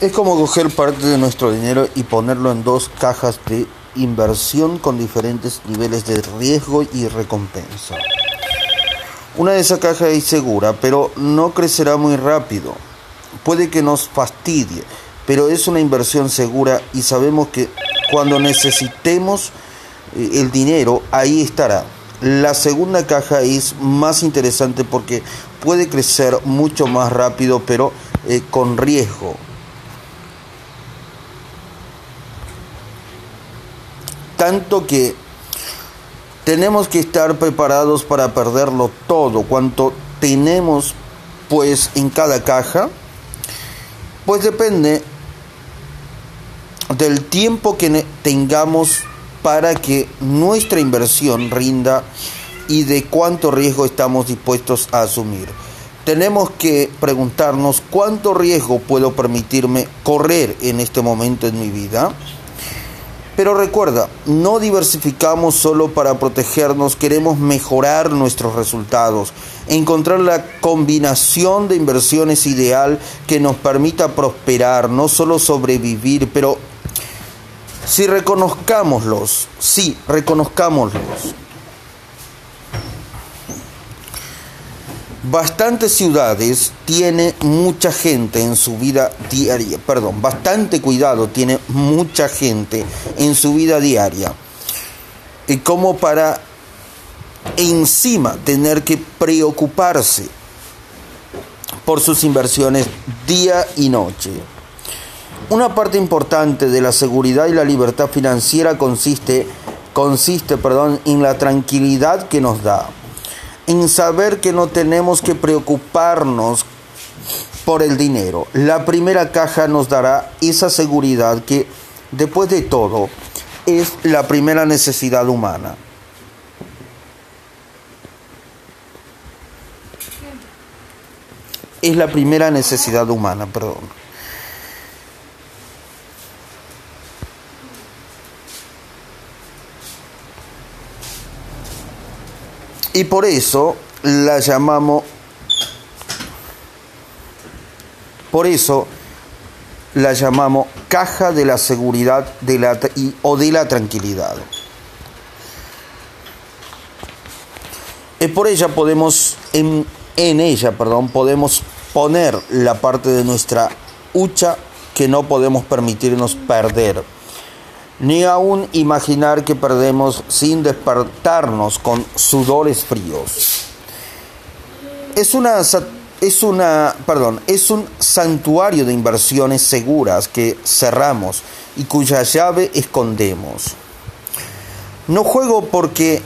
Es como coger parte de nuestro dinero y ponerlo en dos cajas de inversión con diferentes niveles de riesgo y recompensa. Una de esas cajas es segura, pero no crecerá muy rápido. Puede que nos fastidie, pero es una inversión segura y sabemos que cuando necesitemos eh, el dinero, ahí estará. La segunda caja es más interesante porque puede crecer mucho más rápido, pero eh, con riesgo. Tanto que tenemos que estar preparados para perderlo todo, cuanto tenemos pues en cada caja, pues depende del tiempo que tengamos para que nuestra inversión rinda y de cuánto riesgo estamos dispuestos a asumir. Tenemos que preguntarnos cuánto riesgo puedo permitirme correr en este momento en mi vida. Pero recuerda, no diversificamos solo para protegernos, queremos mejorar nuestros resultados, encontrar la combinación de inversiones ideal que nos permita prosperar, no solo sobrevivir, pero si reconozcámoslos, sí, reconozcámoslos. Bastantes ciudades tiene mucha gente en su vida diaria, perdón, bastante cuidado tiene mucha gente en su vida diaria. Y como para encima tener que preocuparse por sus inversiones día y noche. Una parte importante de la seguridad y la libertad financiera consiste, consiste perdón, en la tranquilidad que nos da, en saber que no tenemos que preocuparnos por el dinero. La primera caja nos dará esa seguridad que, después de todo, es la primera necesidad humana. Es la primera necesidad humana, perdón. Y por eso la llamamos, por eso la llamamos caja de la seguridad de la, o de la tranquilidad. Es por ella podemos, en, en ella, perdón, podemos poner la parte de nuestra hucha que no podemos permitirnos perder ni aún imaginar que perdemos sin despertarnos con sudores fríos. Es una, es una, perdón, es un santuario de inversiones seguras que cerramos y cuya llave escondemos. No juego porque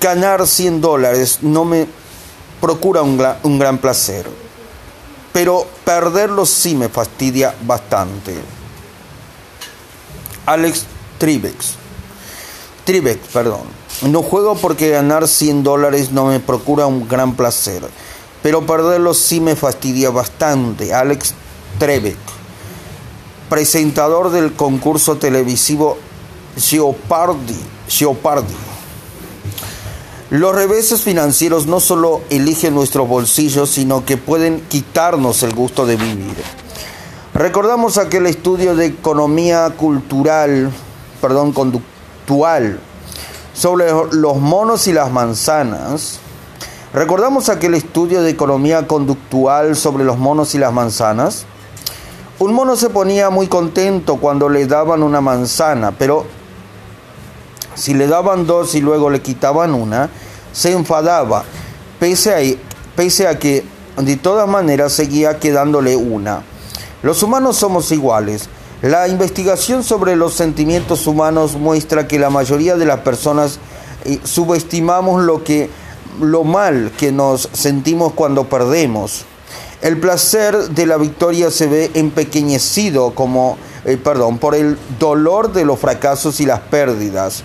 ganar 100 dólares no me procura un, un gran placer, pero perderlos sí me fastidia bastante. Alex Tribex. Tribex, perdón. No juego porque ganar 100 dólares no me procura un gran placer, pero perderlos sí me fastidia bastante. Alex Tribex, presentador del concurso televisivo Geopardy. Geopardy. Los reveses financieros no solo eligen nuestros bolsillos, sino que pueden quitarnos el gusto de vivir. Recordamos aquel estudio de economía cultural, perdón, conductual, sobre los monos y las manzanas. Recordamos aquel estudio de economía conductual sobre los monos y las manzanas. Un mono se ponía muy contento cuando le daban una manzana, pero si le daban dos y luego le quitaban una, se enfadaba, pese a, pese a que de todas maneras seguía quedándole una. Los humanos somos iguales. La investigación sobre los sentimientos humanos muestra que la mayoría de las personas eh, subestimamos lo que lo mal que nos sentimos cuando perdemos. El placer de la victoria se ve empequeñecido como eh, perdón, por el dolor de los fracasos y las pérdidas.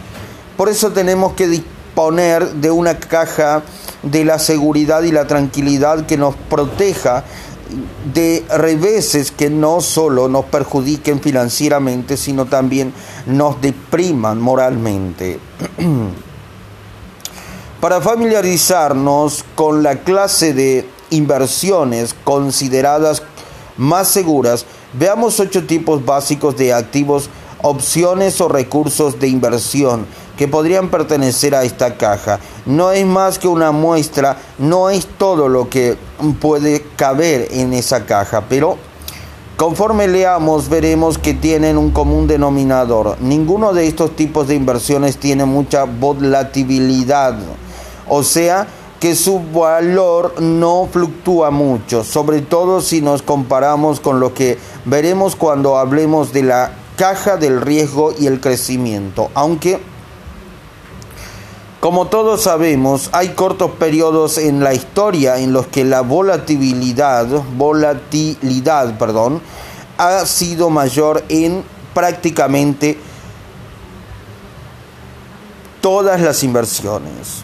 Por eso tenemos que disponer de una caja de la seguridad y la tranquilidad que nos proteja de reveses que no solo nos perjudiquen financieramente, sino también nos depriman moralmente. Para familiarizarnos con la clase de inversiones consideradas más seguras, Veamos ocho tipos básicos de activos, opciones o recursos de inversión que podrían pertenecer a esta caja. No es más que una muestra, no es todo lo que puede caber en esa caja, pero conforme leamos veremos que tienen un común denominador. Ninguno de estos tipos de inversiones tiene mucha volatilidad, o sea, que su valor no fluctúa mucho, sobre todo si nos comparamos con lo que veremos cuando hablemos de la caja del riesgo y el crecimiento, aunque como todos sabemos, hay cortos periodos en la historia en los que la volatilidad, volatilidad, perdón, ha sido mayor en prácticamente todas las inversiones.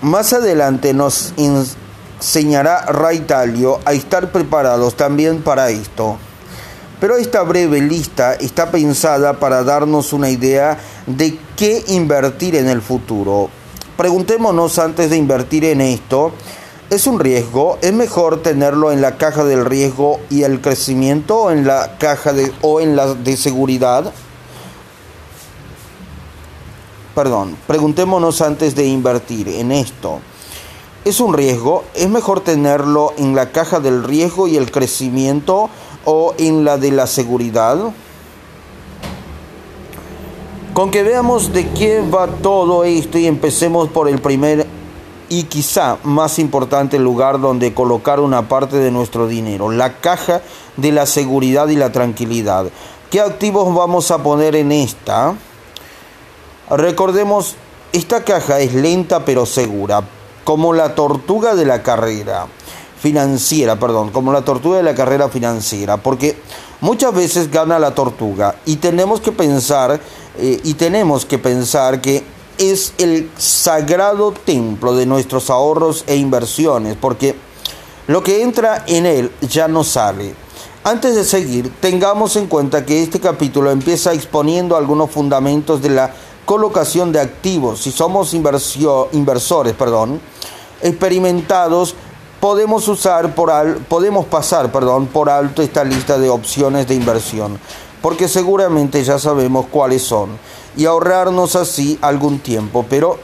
Más adelante nos enseñará Ray Talio a estar preparados también para esto. Pero esta breve lista está pensada para darnos una idea de qué invertir en el futuro. Preguntémonos antes de invertir en esto, ¿es un riesgo? ¿Es mejor tenerlo en la caja del riesgo y el crecimiento o en la caja de o en la de seguridad? perdón, preguntémonos antes de invertir en esto. ¿Es un riesgo? ¿Es mejor tenerlo en la caja del riesgo y el crecimiento o en la de la seguridad? Con que veamos de qué va todo esto y empecemos por el primer y quizá más importante lugar donde colocar una parte de nuestro dinero, la caja de la seguridad y la tranquilidad. ¿Qué activos vamos a poner en esta? Recordemos, esta caja es lenta pero segura, como la tortuga de la carrera financiera, perdón, como la tortuga de la carrera financiera, porque muchas veces gana la tortuga y tenemos que pensar eh, y tenemos que pensar que es el sagrado templo de nuestros ahorros e inversiones, porque lo que entra en él ya no sale. Antes de seguir, tengamos en cuenta que este capítulo empieza exponiendo algunos fundamentos de la colocación de activos. Si somos inversores, perdón, experimentados, podemos usar por al, podemos pasar, perdón, por alto esta lista de opciones de inversión, porque seguramente ya sabemos cuáles son y ahorrarnos así algún tiempo, pero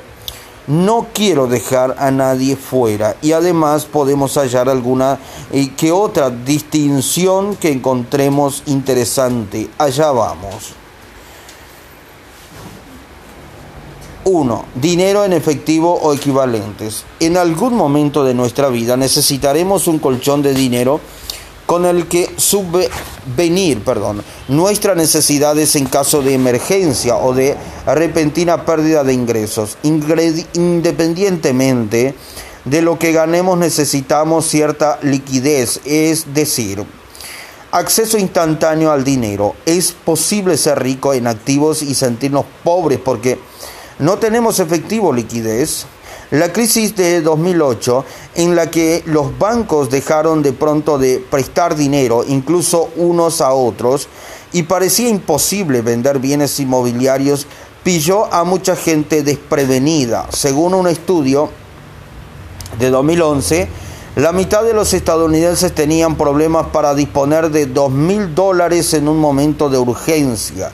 no quiero dejar a nadie fuera y además podemos hallar alguna eh, que otra distinción que encontremos interesante. Allá vamos. 1. Dinero en efectivo o equivalentes. En algún momento de nuestra vida necesitaremos un colchón de dinero con el que subvenir perdón, nuestras necesidades en caso de emergencia o de repentina pérdida de ingresos. Independientemente de lo que ganemos necesitamos cierta liquidez, es decir, acceso instantáneo al dinero. Es posible ser rico en activos y sentirnos pobres porque no tenemos efectivo liquidez. La crisis de 2008, en la que los bancos dejaron de pronto de prestar dinero, incluso unos a otros, y parecía imposible vender bienes inmobiliarios, pilló a mucha gente desprevenida. Según un estudio de 2011, la mitad de los estadounidenses tenían problemas para disponer de dos mil dólares en un momento de urgencia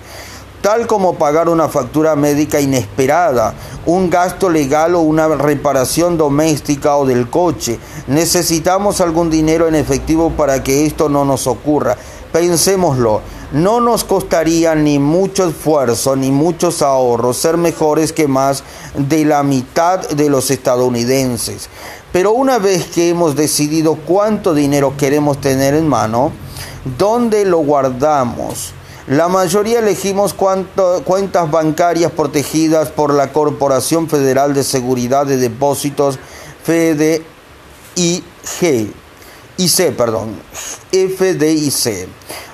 tal como pagar una factura médica inesperada, un gasto legal o una reparación doméstica o del coche. Necesitamos algún dinero en efectivo para que esto no nos ocurra. Pensémoslo, no nos costaría ni mucho esfuerzo ni muchos ahorros ser mejores que más de la mitad de los estadounidenses. Pero una vez que hemos decidido cuánto dinero queremos tener en mano, ¿dónde lo guardamos? La mayoría elegimos cuentas bancarias protegidas por la Corporación Federal de Seguridad de Depósitos, FDIC, IC, perdón, FDIC,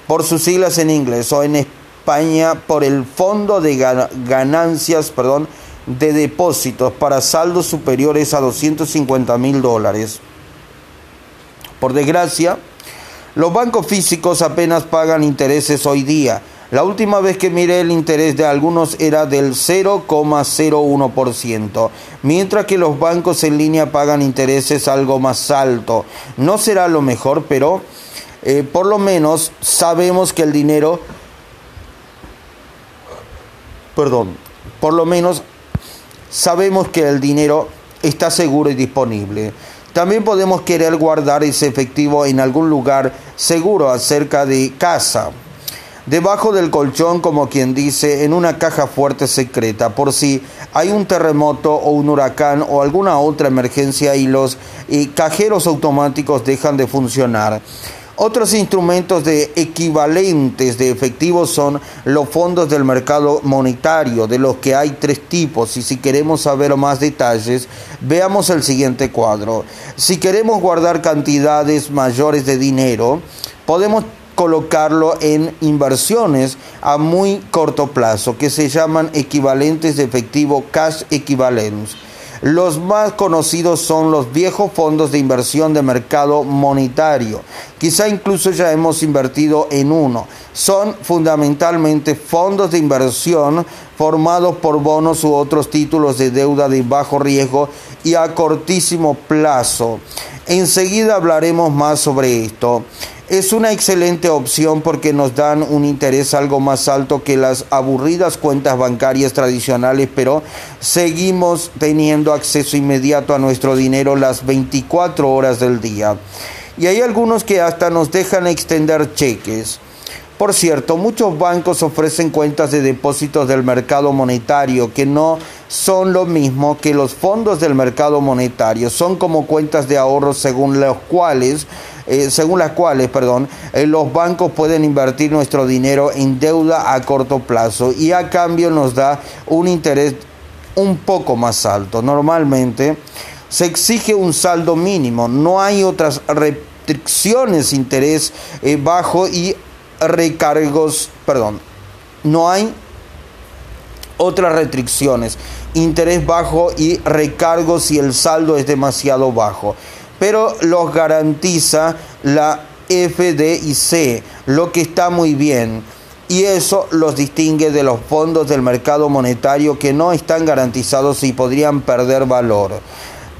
por sus siglas en inglés, o en España por el Fondo de Ganancias, de Depósitos para saldos superiores a 250 mil dólares. Por desgracia, los bancos físicos apenas pagan intereses hoy día. La última vez que miré el interés de algunos era del 0,01%, mientras que los bancos en línea pagan intereses algo más alto. No será lo mejor, pero eh, por lo menos sabemos que el dinero, perdón, por lo menos sabemos que el dinero está seguro y disponible. También podemos querer guardar ese efectivo en algún lugar seguro acerca de casa debajo del colchón, como quien dice, en una caja fuerte secreta, por si hay un terremoto o un huracán o alguna otra emergencia y los cajeros automáticos dejan de funcionar. Otros instrumentos de equivalentes de efectivo son los fondos del mercado monetario, de los que hay tres tipos. Y si queremos saber más detalles, veamos el siguiente cuadro. Si queremos guardar cantidades mayores de dinero, podemos colocarlo en inversiones a muy corto plazo que se llaman equivalentes de efectivo cash equivalents. Los más conocidos son los viejos fondos de inversión de mercado monetario. Quizá incluso ya hemos invertido en uno. Son fundamentalmente fondos de inversión formados por bonos u otros títulos de deuda de bajo riesgo y a cortísimo plazo. Enseguida hablaremos más sobre esto es una excelente opción porque nos dan un interés algo más alto que las aburridas cuentas bancarias tradicionales, pero seguimos teniendo acceso inmediato a nuestro dinero las 24 horas del día. Y hay algunos que hasta nos dejan extender cheques. Por cierto, muchos bancos ofrecen cuentas de depósitos del mercado monetario que no son lo mismo que los fondos del mercado monetario. Son como cuentas de ahorro según los cuales eh, según las cuales, perdón, eh, los bancos pueden invertir nuestro dinero en deuda a corto plazo y a cambio nos da un interés un poco más alto. Normalmente se exige un saldo mínimo, no hay otras restricciones, interés eh, bajo y recargos, perdón, no hay otras restricciones, interés bajo y recargos si el saldo es demasiado bajo pero los garantiza la FDIC, lo que está muy bien. Y eso los distingue de los fondos del mercado monetario que no están garantizados y podrían perder valor.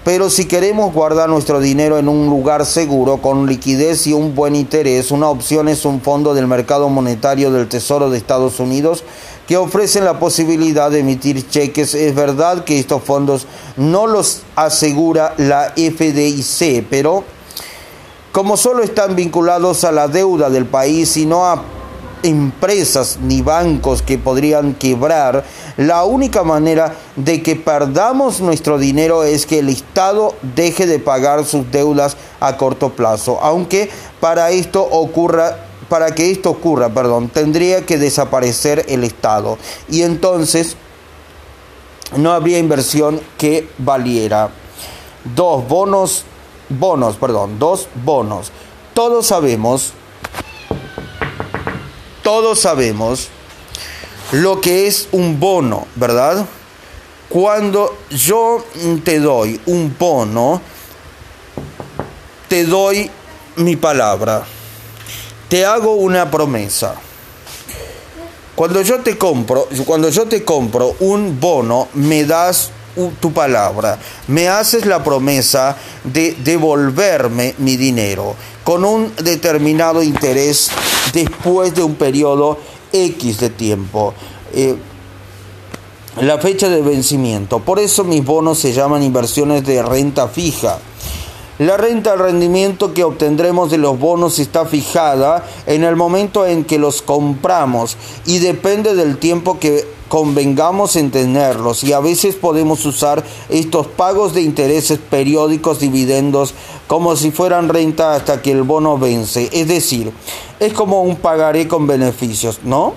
Pero si queremos guardar nuestro dinero en un lugar seguro, con liquidez y un buen interés, una opción es un fondo del mercado monetario del Tesoro de Estados Unidos que ofrecen la posibilidad de emitir cheques. Es verdad que estos fondos no los asegura la FDIC, pero como solo están vinculados a la deuda del país y no a empresas ni bancos que podrían quebrar, la única manera de que perdamos nuestro dinero es que el Estado deje de pagar sus deudas a corto plazo, aunque para esto ocurra para que esto ocurra, perdón, tendría que desaparecer el Estado y entonces no habría inversión que valiera. Dos bonos, bonos, perdón, dos bonos. Todos sabemos, todos sabemos lo que es un bono, ¿verdad? Cuando yo te doy un bono, te doy mi palabra te hago una promesa. Cuando yo te compro, cuando yo te compro un bono, me das tu palabra, me haces la promesa de devolverme mi dinero con un determinado interés después de un periodo X de tiempo. Eh, la fecha de vencimiento. Por eso mis bonos se llaman inversiones de renta fija. La renta al rendimiento que obtendremos de los bonos está fijada en el momento en que los compramos y depende del tiempo que convengamos en tenerlos y a veces podemos usar estos pagos de intereses periódicos dividendos como si fueran renta hasta que el bono vence. Es decir, es como un pagaré con beneficios, ¿no?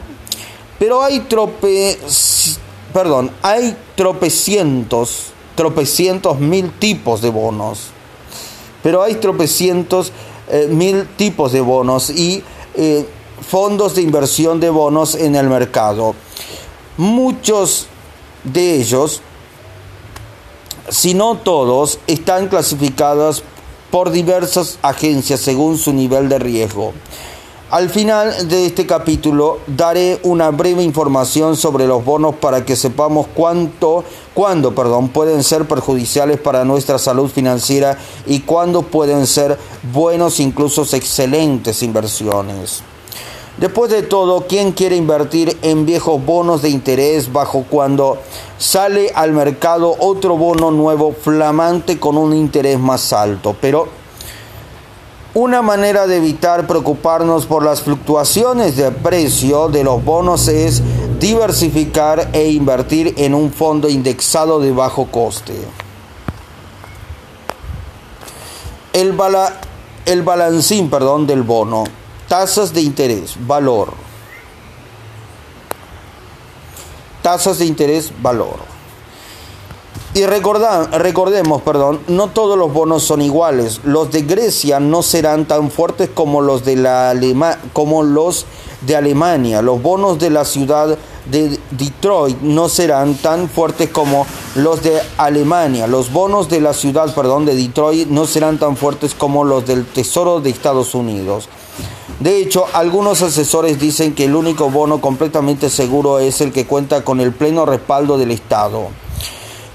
Pero hay trope... Perdón, hay tropecientos, tropecientos mil tipos de bonos pero hay tropecientos eh, mil tipos de bonos y eh, fondos de inversión de bonos en el mercado. Muchos de ellos, si no todos, están clasificados por diversas agencias según su nivel de riesgo. Al final de este capítulo daré una breve información sobre los bonos para que sepamos cuánto, cuándo perdón, pueden ser perjudiciales para nuestra salud financiera y cuándo pueden ser buenos, incluso excelentes inversiones. Después de todo, ¿quién quiere invertir en viejos bonos de interés bajo cuando sale al mercado otro bono nuevo flamante con un interés más alto? Pero una manera de evitar preocuparnos por las fluctuaciones de precio de los bonos es diversificar e invertir en un fondo indexado de bajo coste. El, el balancín perdón, del bono, tasas de interés, valor. Tasas de interés, valor. Y recordemos, perdón, no todos los bonos son iguales. Los de Grecia no serán tan fuertes como los de la como los de Alemania. Los bonos de la ciudad de Detroit no serán tan fuertes como los de Alemania. Los bonos de la ciudad, perdón, de Detroit no serán tan fuertes como los del Tesoro de Estados Unidos. De hecho, algunos asesores dicen que el único bono completamente seguro es el que cuenta con el pleno respaldo del Estado.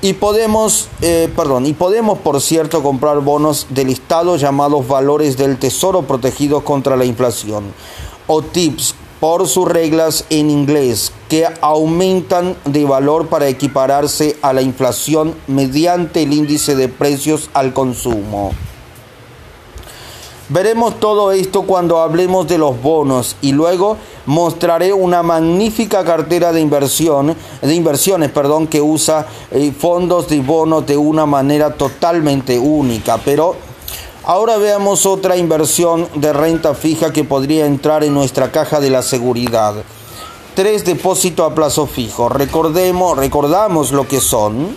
Y podemos, eh, perdón, y podemos, por cierto, comprar bonos del Estado llamados valores del tesoro protegidos contra la inflación, o TIPS, por sus reglas en inglés, que aumentan de valor para equipararse a la inflación mediante el índice de precios al consumo. Veremos todo esto cuando hablemos de los bonos y luego mostraré una magnífica cartera de inversión, de inversiones, perdón, que usa eh, fondos de bonos de una manera totalmente única, pero ahora veamos otra inversión de renta fija que podría entrar en nuestra caja de la seguridad. Tres depósitos a plazo fijo. Recordemos, recordamos lo que son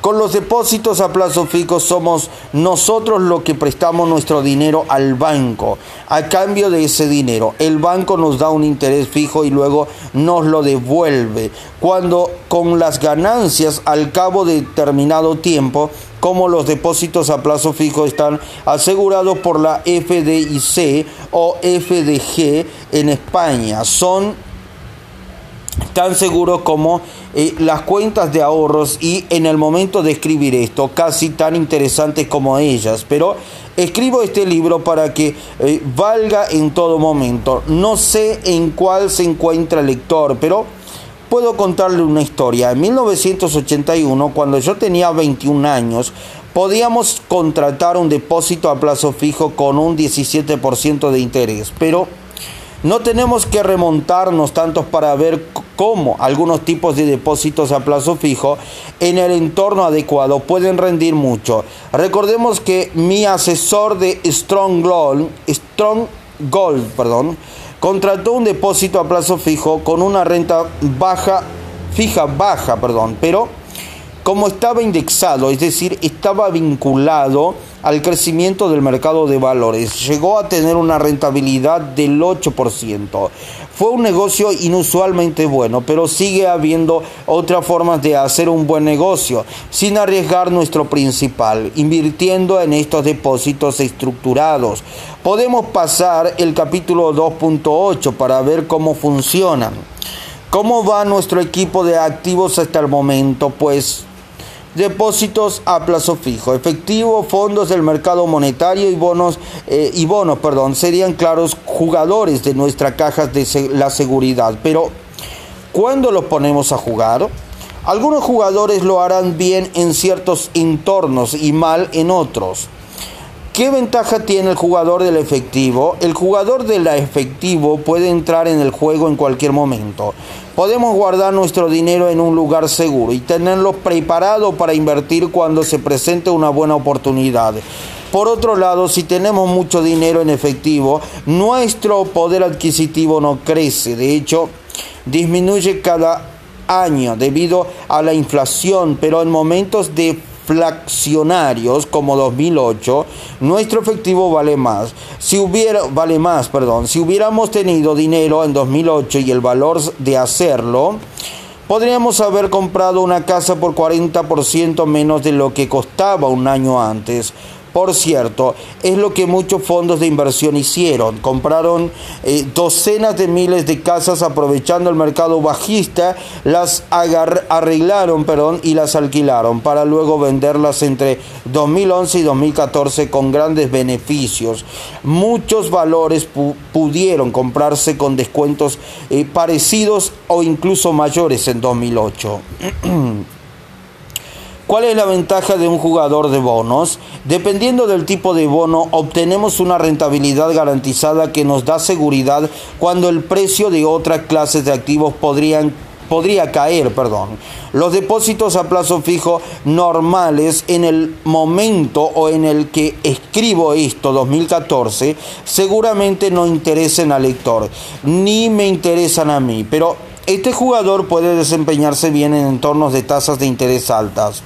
con los depósitos a plazo fijo somos nosotros los que prestamos nuestro dinero al banco. A cambio de ese dinero, el banco nos da un interés fijo y luego nos lo devuelve. Cuando con las ganancias al cabo de determinado tiempo, como los depósitos a plazo fijo están asegurados por la FDIC o FDG en España, son tan seguros como eh, las cuentas de ahorros y en el momento de escribir esto, casi tan interesantes como ellas. Pero escribo este libro para que eh, valga en todo momento. No sé en cuál se encuentra el lector, pero puedo contarle una historia. En 1981, cuando yo tenía 21 años, podíamos contratar un depósito a plazo fijo con un 17% de interés, pero no tenemos que remontarnos tantos para ver cómo algunos tipos de depósitos a plazo fijo en el entorno adecuado pueden rendir mucho. Recordemos que mi asesor de Strong Gold, Strong Gold, perdón, contrató un depósito a plazo fijo con una renta baja, fija baja, perdón, pero como estaba indexado, es decir, estaba vinculado al crecimiento del mercado de valores. Llegó a tener una rentabilidad del 8%. Fue un negocio inusualmente bueno, pero sigue habiendo otras formas de hacer un buen negocio sin arriesgar nuestro principal, invirtiendo en estos depósitos estructurados. Podemos pasar el capítulo 2.8 para ver cómo funcionan. ¿Cómo va nuestro equipo de activos hasta el momento? Pues depósitos a plazo fijo, efectivo, fondos del mercado monetario y bonos eh, y bonos, perdón, serían claros jugadores de nuestra caja de la seguridad. Pero ¿cuándo los ponemos a jugar? Algunos jugadores lo harán bien en ciertos entornos y mal en otros. ¿Qué ventaja tiene el jugador del efectivo? El jugador del efectivo puede entrar en el juego en cualquier momento. Podemos guardar nuestro dinero en un lugar seguro y tenerlo preparado para invertir cuando se presente una buena oportunidad. Por otro lado, si tenemos mucho dinero en efectivo, nuestro poder adquisitivo no crece. De hecho, disminuye cada año debido a la inflación, pero en momentos de flaccionarios como 2008, nuestro efectivo vale más. Si hubiera vale más, perdón, si hubiéramos tenido dinero en 2008 y el valor de hacerlo, podríamos haber comprado una casa por 40% menos de lo que costaba un año antes. Por cierto, es lo que muchos fondos de inversión hicieron. Compraron eh, docenas de miles de casas aprovechando el mercado bajista, las arreglaron perdón, y las alquilaron para luego venderlas entre 2011 y 2014 con grandes beneficios. Muchos valores pudieron comprarse con descuentos eh, parecidos o incluso mayores en 2008. ¿Cuál es la ventaja de un jugador de bonos? Dependiendo del tipo de bono, obtenemos una rentabilidad garantizada que nos da seguridad cuando el precio de otras clases de activos podrían podría caer, perdón. Los depósitos a plazo fijo normales en el momento o en el que escribo esto, 2014, seguramente no interesen al lector, ni me interesan a mí, pero este jugador puede desempeñarse bien en entornos de tasas de interés altas.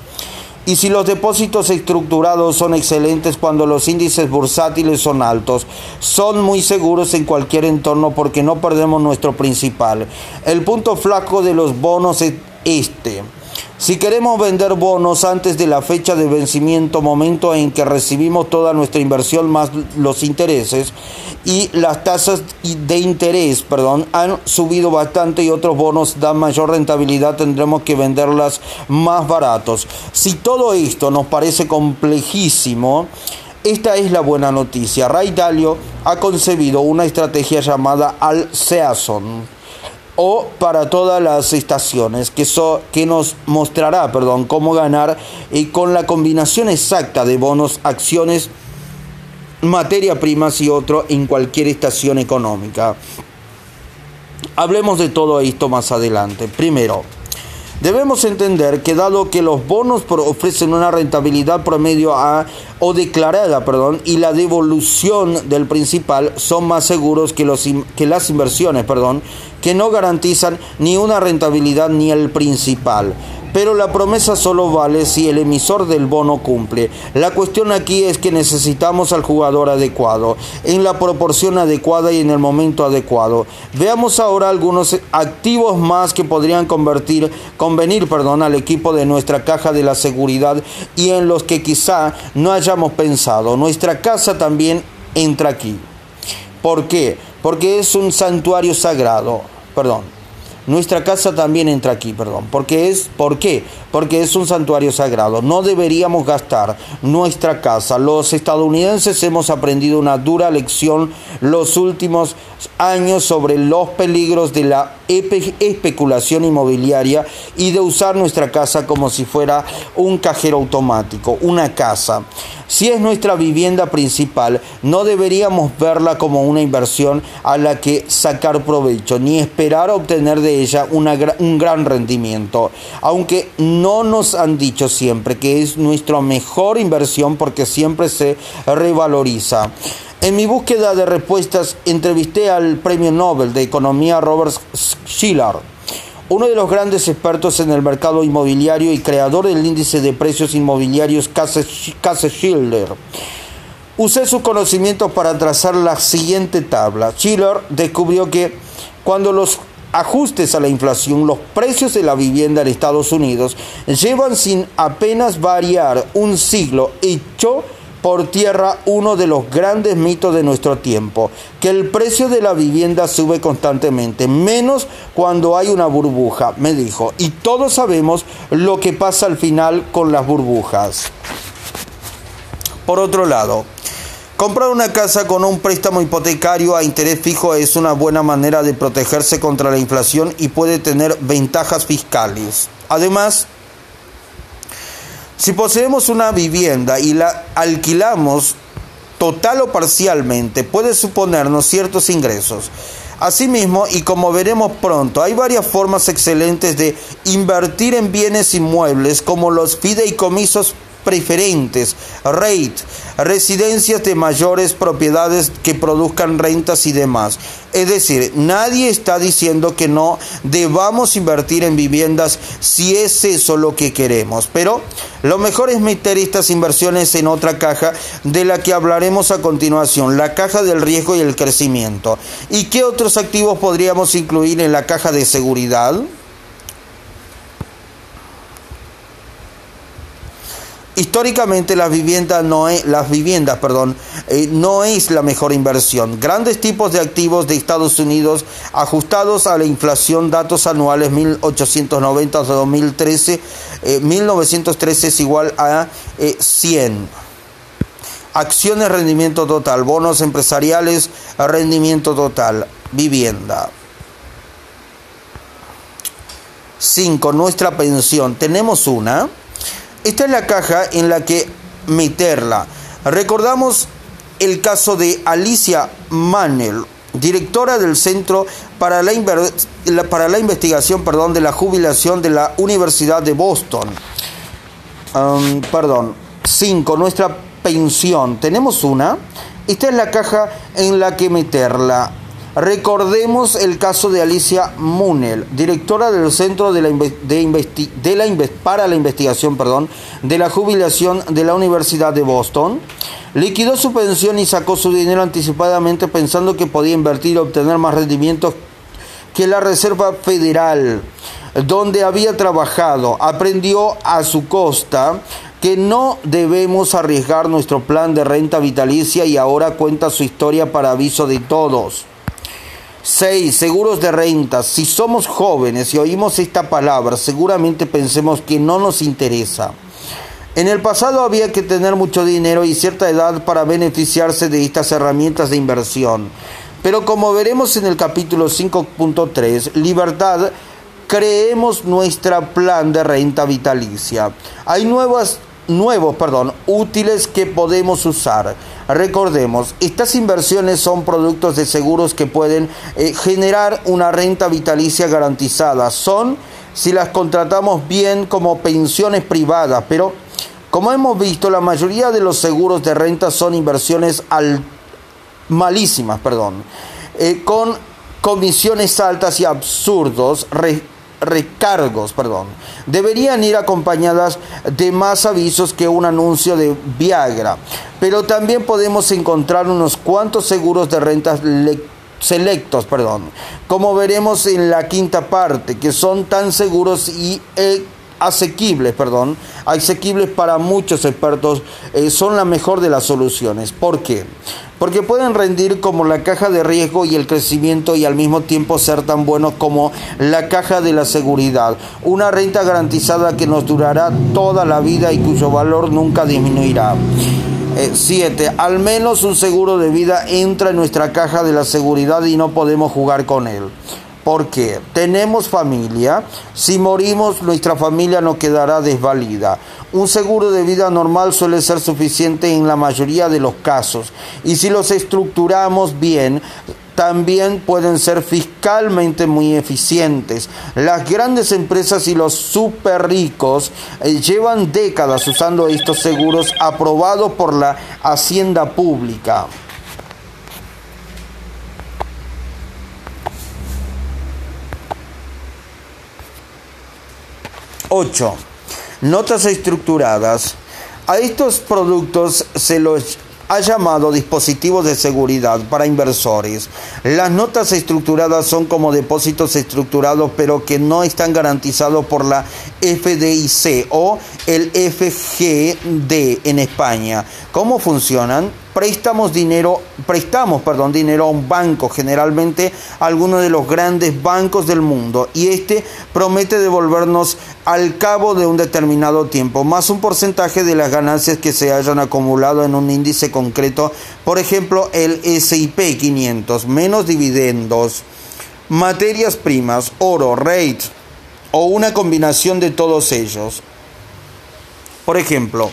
Y si los depósitos estructurados son excelentes cuando los índices bursátiles son altos, son muy seguros en cualquier entorno porque no perdemos nuestro principal. El punto flaco de los bonos es este. Si queremos vender bonos antes de la fecha de vencimiento, momento en que recibimos toda nuestra inversión más los intereses y las tasas de interés, perdón, han subido bastante y otros bonos dan mayor rentabilidad, tendremos que venderlas más baratos. Si todo esto nos parece complejísimo, esta es la buena noticia. Ray Dalio ha concebido una estrategia llamada Al Season o para todas las estaciones, que, que nos mostrará perdón, cómo ganar y con la combinación exacta de bonos, acciones, materia primas y otro en cualquier estación económica. Hablemos de todo esto más adelante. Primero, Debemos entender que dado que los bonos ofrecen una rentabilidad promedio o declarada perdón, y la devolución del principal son más seguros que, los, que las inversiones perdón, que no garantizan ni una rentabilidad ni el principal pero la promesa solo vale si el emisor del bono cumple. La cuestión aquí es que necesitamos al jugador adecuado, en la proporción adecuada y en el momento adecuado. Veamos ahora algunos activos más que podrían convertir, convenir perdón, al equipo de nuestra caja de la seguridad y en los que quizá no hayamos pensado. Nuestra casa también entra aquí. ¿Por qué? Porque es un santuario sagrado. Perdón nuestra casa también entra aquí, perdón. Porque es, ¿Por qué? Porque es un santuario sagrado. No deberíamos gastar nuestra casa. Los estadounidenses hemos aprendido una dura lección los últimos años sobre los peligros de la especulación inmobiliaria y de usar nuestra casa como si fuera un cajero automático, una casa. Si es nuestra vivienda principal, no deberíamos verla como una inversión a la que sacar provecho, ni esperar obtener de ella un gran rendimiento, aunque no nos han dicho siempre que es nuestra mejor inversión porque siempre se revaloriza. En mi búsqueda de respuestas entrevisté al Premio Nobel de Economía Robert Schiller uno de los grandes expertos en el mercado inmobiliario y creador del índice de precios inmobiliarios Case Schiller. Usé sus conocimientos para trazar la siguiente tabla. Schiller descubrió que cuando los ajustes a la inflación, los precios de la vivienda en Estados Unidos llevan sin apenas variar un siglo hecho por tierra uno de los grandes mitos de nuestro tiempo, que el precio de la vivienda sube constantemente, menos cuando hay una burbuja, me dijo. Y todos sabemos lo que pasa al final con las burbujas. Por otro lado, comprar una casa con un préstamo hipotecario a interés fijo es una buena manera de protegerse contra la inflación y puede tener ventajas fiscales. Además, si poseemos una vivienda y la alquilamos total o parcialmente, puede suponernos ciertos ingresos. Asimismo, y como veremos pronto, hay varias formas excelentes de invertir en bienes inmuebles como los fideicomisos preferentes, rate, residencias de mayores propiedades que produzcan rentas y demás. Es decir, nadie está diciendo que no debamos invertir en viviendas si es eso lo que queremos, pero lo mejor es meter estas inversiones en otra caja de la que hablaremos a continuación, la caja del riesgo y el crecimiento. ¿Y qué otros activos podríamos incluir en la caja de seguridad? Históricamente las viviendas no es, las viviendas, perdón, eh, no es la mejor inversión. Grandes tipos de activos de Estados Unidos ajustados a la inflación, datos anuales 1890 a 2013, 1913 es igual a 100. Acciones, rendimiento total. Bonos empresariales, rendimiento total. Vivienda. 5. Nuestra pensión. Tenemos una. Esta es la caja en la que meterla. Recordamos el caso de Alicia Manel, directora del Centro para la, para la Investigación perdón, de la Jubilación de la Universidad de Boston. perdón. 5. Nuestra pensión. Tenemos una. Esta es la caja en la que meterla. Recordemos el caso de Alicia Munel, directora del Centro de la, de la para la Investigación perdón, de la Jubilación de la Universidad de Boston. Liquidó su pensión y sacó su dinero anticipadamente pensando que podía invertir y obtener más rendimientos que la Reserva Federal, donde había trabajado. Aprendió a su costa que no debemos arriesgar nuestro plan de renta vitalicia y ahora cuenta su historia para aviso de todos. 6. Seguros de renta. Si somos jóvenes y oímos esta palabra, seguramente pensemos que no nos interesa. En el pasado había que tener mucho dinero y cierta edad para beneficiarse de estas herramientas de inversión. Pero como veremos en el capítulo 5.3, libertad, creemos nuestro plan de renta vitalicia. Hay nuevas nuevos, perdón, útiles que podemos usar. Recordemos, estas inversiones son productos de seguros que pueden eh, generar una renta vitalicia garantizada. Son si las contratamos bien como pensiones privadas, pero como hemos visto, la mayoría de los seguros de renta son inversiones al, malísimas, perdón, eh, con comisiones altas y absurdos recargos, perdón, deberían ir acompañadas de más avisos que un anuncio de Viagra. Pero también podemos encontrar unos cuantos seguros de rentas selectos, perdón, como veremos en la quinta parte, que son tan seguros y eh, asequibles, perdón, asequibles para muchos expertos, eh, son la mejor de las soluciones. ¿Por qué? Porque pueden rendir como la caja de riesgo y el crecimiento y al mismo tiempo ser tan buenos como la caja de la seguridad. Una renta garantizada que nos durará toda la vida y cuyo valor nunca disminuirá. 7. Eh, al menos un seguro de vida entra en nuestra caja de la seguridad y no podemos jugar con él porque tenemos familia, si morimos nuestra familia no quedará desvalida. Un seguro de vida normal suele ser suficiente en la mayoría de los casos y si los estructuramos bien, también pueden ser fiscalmente muy eficientes. Las grandes empresas y los super ricos eh, llevan décadas usando estos seguros aprobados por la hacienda pública. 8. Notas estructuradas. A estos productos se los ha llamado dispositivos de seguridad para inversores. Las notas estructuradas son como depósitos estructurados pero que no están garantizados por la FDIC o el FGD en España. ¿Cómo funcionan? Prestamos dinero, prestamos, perdón, dinero a un banco, generalmente a alguno de los grandes bancos del mundo, y este promete devolvernos al cabo de un determinado tiempo, más un porcentaje de las ganancias que se hayan acumulado en un índice concreto, por ejemplo, el SIP 500, menos dividendos, materias primas, oro, rate o una combinación de todos ellos. Por ejemplo,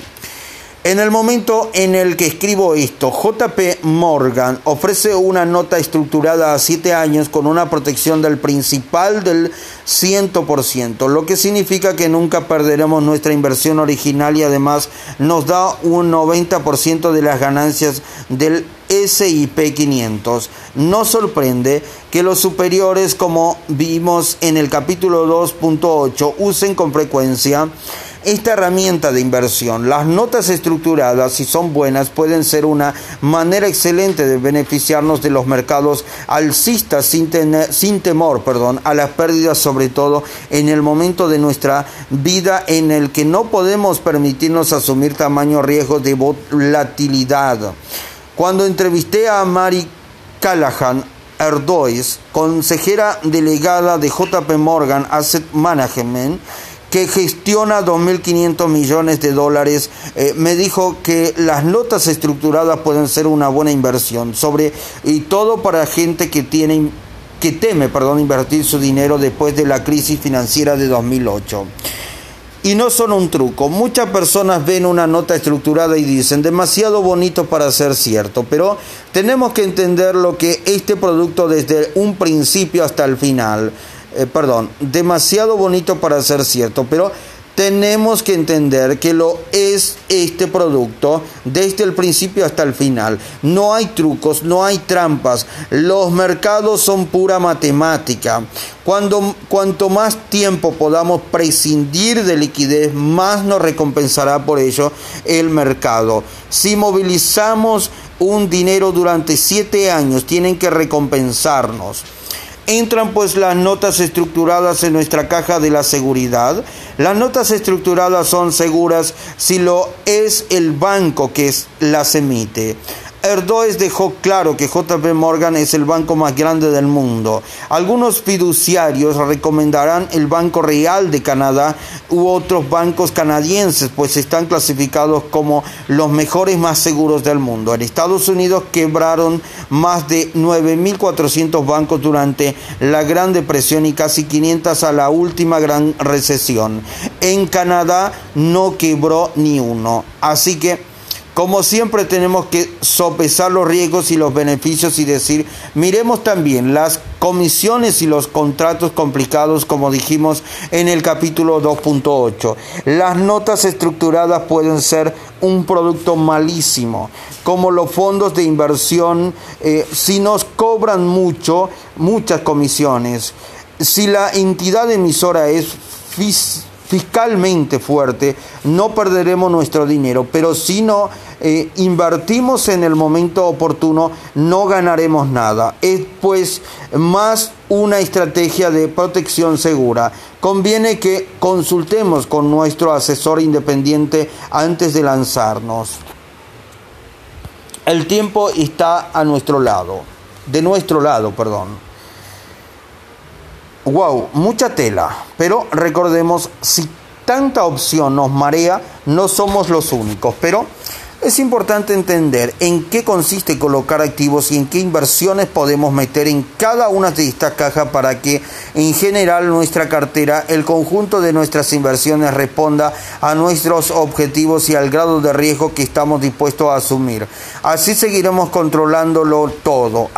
en el momento en el que escribo esto, JP Morgan ofrece una nota estructurada a 7 años con una protección del principal del 100%, lo que significa que nunca perderemos nuestra inversión original y además nos da un 90% de las ganancias del SIP 500. No sorprende que los superiores, como vimos en el capítulo 2.8, usen con frecuencia esta herramienta de inversión. Las notas estructuradas, si son buenas, pueden ser una manera excelente de beneficiarnos de los mercados alcistas sin, sin temor perdón, a las pérdidas, sobre todo en el momento de nuestra vida en el que no podemos permitirnos asumir tamaño riesgo de volatilidad. Cuando entrevisté a Mari Callahan, Erdois, consejera delegada de JP Morgan Asset Management, que gestiona 2.500 millones de dólares, eh, me dijo que las notas estructuradas pueden ser una buena inversión, sobre y todo para gente que tiene que teme, perdón, invertir su dinero después de la crisis financiera de 2008. Y no son un truco. Muchas personas ven una nota estructurada y dicen demasiado bonito para ser cierto, pero tenemos que entender lo que este producto desde un principio hasta el final, eh, perdón, demasiado bonito para ser cierto, pero tenemos que entender que lo es este producto desde el principio hasta el final. No hay trucos, no hay trampas. Los mercados son pura matemática. Cuando, cuanto más tiempo podamos prescindir de liquidez, más nos recompensará por ello el mercado. Si movilizamos un dinero durante siete años, tienen que recompensarnos. Entran pues las notas estructuradas en nuestra caja de la seguridad. Las notas estructuradas son seguras si lo es el banco que las emite. Erdoes dejó claro que JP Morgan es el banco más grande del mundo. Algunos fiduciarios recomendarán el Banco Real de Canadá u otros bancos canadienses, pues están clasificados como los mejores más seguros del mundo. En Estados Unidos quebraron más de 9.400 bancos durante la Gran Depresión y casi 500 a la última gran recesión. En Canadá no quebró ni uno. Así que como siempre tenemos que sopesar los riesgos y los beneficios y decir, miremos también las comisiones y los contratos complicados como dijimos en el capítulo 2.8. Las notas estructuradas pueden ser un producto malísimo, como los fondos de inversión, eh, si nos cobran mucho, muchas comisiones. Si la entidad emisora es fiscalmente fuerte, no perderemos nuestro dinero, pero si no eh, invertimos en el momento oportuno, no ganaremos nada. Es pues más una estrategia de protección segura. Conviene que consultemos con nuestro asesor independiente antes de lanzarnos. El tiempo está a nuestro lado, de nuestro lado, perdón. Wow, mucha tela. Pero recordemos, si tanta opción nos marea, no somos los únicos. Pero es importante entender en qué consiste colocar activos y en qué inversiones podemos meter en cada una de estas cajas para que en general nuestra cartera, el conjunto de nuestras inversiones responda a nuestros objetivos y al grado de riesgo que estamos dispuestos a asumir. Así seguiremos controlándolo todo.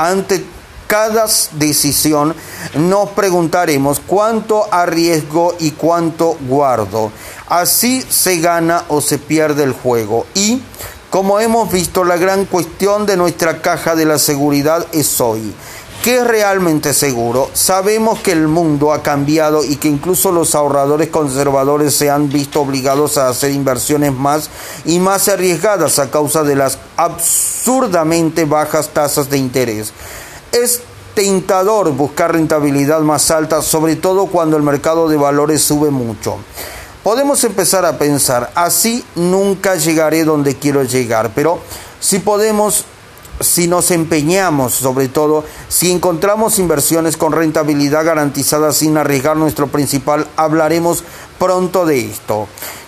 Cada decisión nos preguntaremos cuánto arriesgo y cuánto guardo. Así se gana o se pierde el juego. Y, como hemos visto, la gran cuestión de nuestra caja de la seguridad es hoy. ¿Qué es realmente seguro? Sabemos que el mundo ha cambiado y que incluso los ahorradores conservadores se han visto obligados a hacer inversiones más y más arriesgadas a causa de las absurdamente bajas tasas de interés. Es tentador buscar rentabilidad más alta, sobre todo cuando el mercado de valores sube mucho. Podemos empezar a pensar, así nunca llegaré donde quiero llegar, pero si podemos, si nos empeñamos, sobre todo, si encontramos inversiones con rentabilidad garantizada sin arriesgar nuestro principal, hablaremos pronto de esto.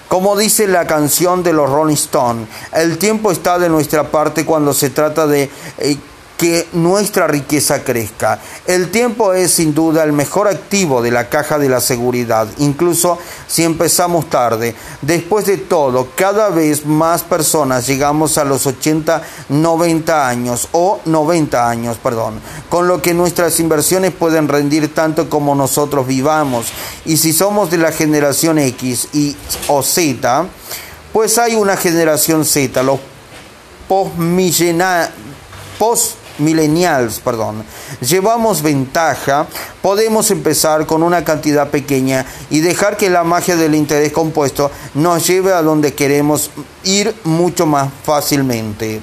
Como dice la canción de los Rolling Stones, el tiempo está de nuestra parte cuando se trata de eh, que nuestra riqueza crezca. El tiempo es sin duda el mejor activo de la caja de la seguridad, incluso si empezamos tarde. Después de todo, cada vez más personas llegamos a los 80, 90 años o 90 años, perdón, con lo que nuestras inversiones pueden rendir tanto como nosotros vivamos. Y si somos de la generación X y o Z, pues hay una generación Z, los post millennials, perdón, llevamos ventaja, podemos empezar con una cantidad pequeña y dejar que la magia del interés compuesto nos lleve a donde queremos ir mucho más fácilmente.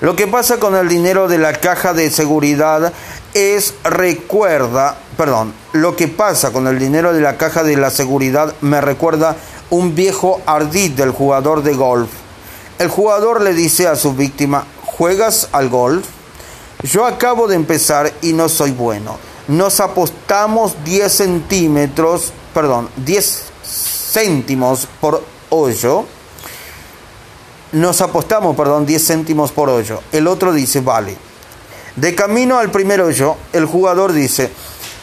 Lo que pasa con el dinero de la caja de seguridad es, recuerda, perdón, lo que pasa con el dinero de la caja de la seguridad me recuerda un viejo ardid del jugador de golf. El jugador le dice a su víctima, ¿juegas al golf? Yo acabo de empezar y no soy bueno. Nos apostamos 10 centímetros, perdón, 10 céntimos por hoyo nos apostamos, perdón, 10 céntimos por hoyo. El otro dice, vale. De camino al primer hoyo, el jugador dice,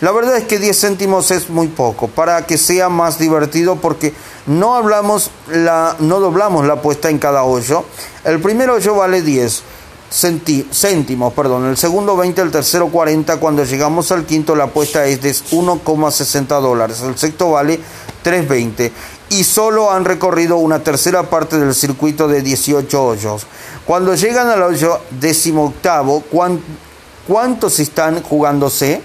la verdad es que 10 céntimos es muy poco para que sea más divertido porque no hablamos la no doblamos la apuesta en cada hoyo. El primer hoyo vale 10 céntimos, perdón, el segundo 20, el tercero 40, cuando llegamos al quinto la apuesta es de 1,60 dólares, el sexto vale 3.20 y solo han recorrido una tercera parte del circuito de 18 hoyos. Cuando llegan al hoyo decimoctavo, ¿cuántos están jugándose?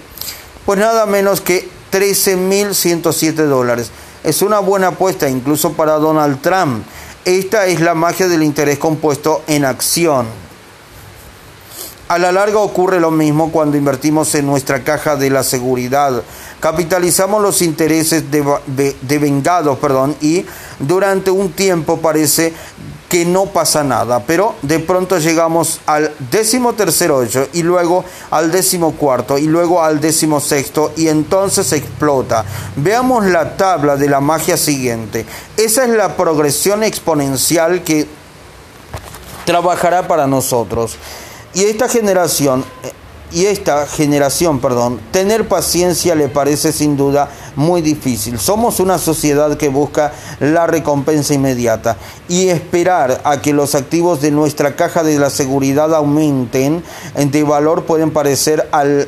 Pues nada menos que 13.107 dólares. Es una buena apuesta incluso para Donald Trump. Esta es la magia del interés compuesto en acción. A la larga ocurre lo mismo cuando invertimos en nuestra caja de la seguridad. Capitalizamos los intereses de, vengados perdón, y durante un tiempo parece que no pasa nada, pero de pronto llegamos al décimo tercer y luego al décimo cuarto y luego al décimo sexto y entonces explota. Veamos la tabla de la magia siguiente. Esa es la progresión exponencial que trabajará para nosotros. Y esta generación, y esta generación, perdón, tener paciencia le parece sin duda muy difícil. Somos una sociedad que busca la recompensa inmediata y esperar a que los activos de nuestra caja de la seguridad aumenten de valor pueden parecer al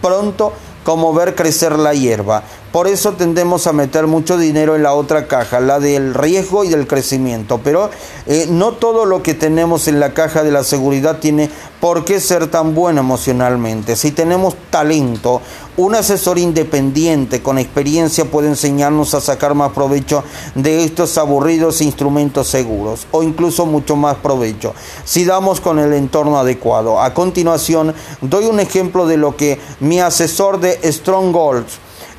pronto como ver crecer la hierba. Por eso tendemos a meter mucho dinero en la otra caja, la del riesgo y del crecimiento. Pero eh, no todo lo que tenemos en la caja de la seguridad tiene por qué ser tan bueno emocionalmente. Si tenemos talento, un asesor independiente con experiencia puede enseñarnos a sacar más provecho de estos aburridos instrumentos seguros o incluso mucho más provecho si damos con el entorno adecuado. A continuación, doy un ejemplo de lo que mi asesor de Strong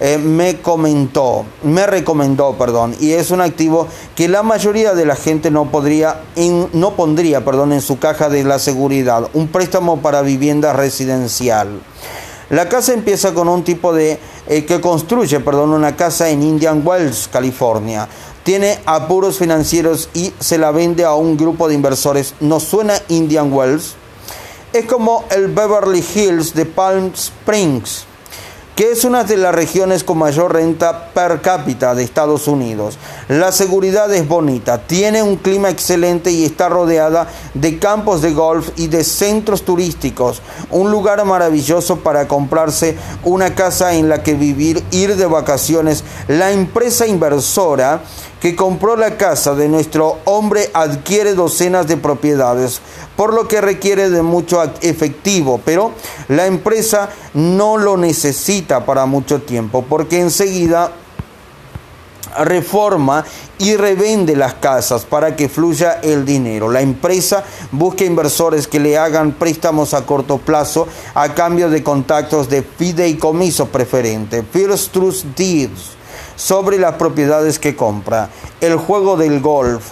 eh, me comentó, me recomendó, perdón, y es un activo que la mayoría de la gente no podría, no pondría, perdón, en su caja de la seguridad, un préstamo para vivienda residencial. La casa empieza con un tipo de eh, que construye, perdón, una casa en Indian Wells, California. Tiene apuros financieros y se la vende a un grupo de inversores. ¿No suena Indian Wells? Es como el Beverly Hills de Palm Springs que es una de las regiones con mayor renta per cápita de Estados Unidos. La seguridad es bonita, tiene un clima excelente y está rodeada de campos de golf y de centros turísticos. Un lugar maravilloso para comprarse una casa en la que vivir, ir de vacaciones. La empresa inversora que compró la casa de nuestro hombre adquiere docenas de propiedades, por lo que requiere de mucho efectivo, pero la empresa no lo necesita para mucho tiempo, porque enseguida reforma y revende las casas para que fluya el dinero. La empresa busca inversores que le hagan préstamos a corto plazo a cambio de contactos de fideicomiso preferente, First Trust Deeds sobre las propiedades que compra. El juego del golf.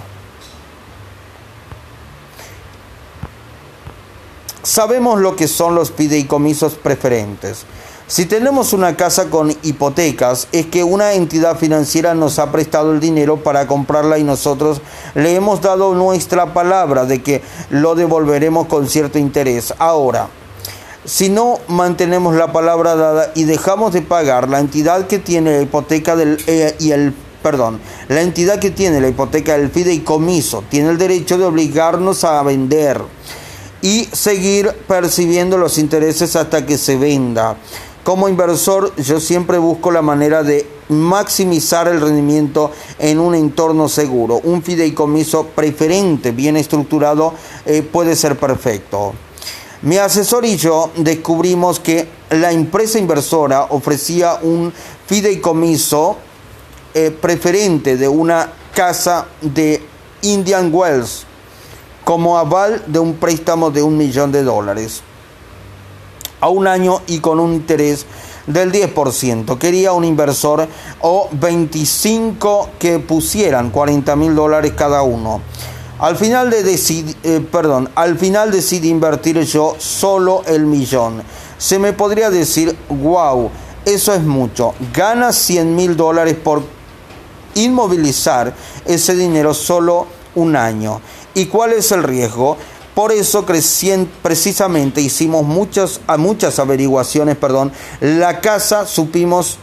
Sabemos lo que son los fideicomisos preferentes. Si tenemos una casa con hipotecas, es que una entidad financiera nos ha prestado el dinero para comprarla y nosotros le hemos dado nuestra palabra de que lo devolveremos con cierto interés. Ahora, si no mantenemos la palabra dada y dejamos de pagar, la entidad que tiene la hipoteca del, eh, y el perdón, la entidad que tiene la hipoteca del fideicomiso tiene el derecho de obligarnos a vender y seguir percibiendo los intereses hasta que se venda. Como inversor, yo siempre busco la manera de maximizar el rendimiento en un entorno seguro. Un fideicomiso preferente, bien estructurado, eh, puede ser perfecto. Mi asesor y yo descubrimos que la empresa inversora ofrecía un fideicomiso eh, preferente de una casa de Indian Wells como aval de un préstamo de un millón de dólares a un año y con un interés del 10%. Quería un inversor o 25 que pusieran 40 mil dólares cada uno. Al final, de eh, perdón, al final decidí invertir yo solo el millón. Se me podría decir, wow, eso es mucho. Gana 100 mil dólares por inmovilizar ese dinero solo un año. ¿Y cuál es el riesgo? Por eso precisamente hicimos muchas, muchas averiguaciones, perdón. La casa supimos,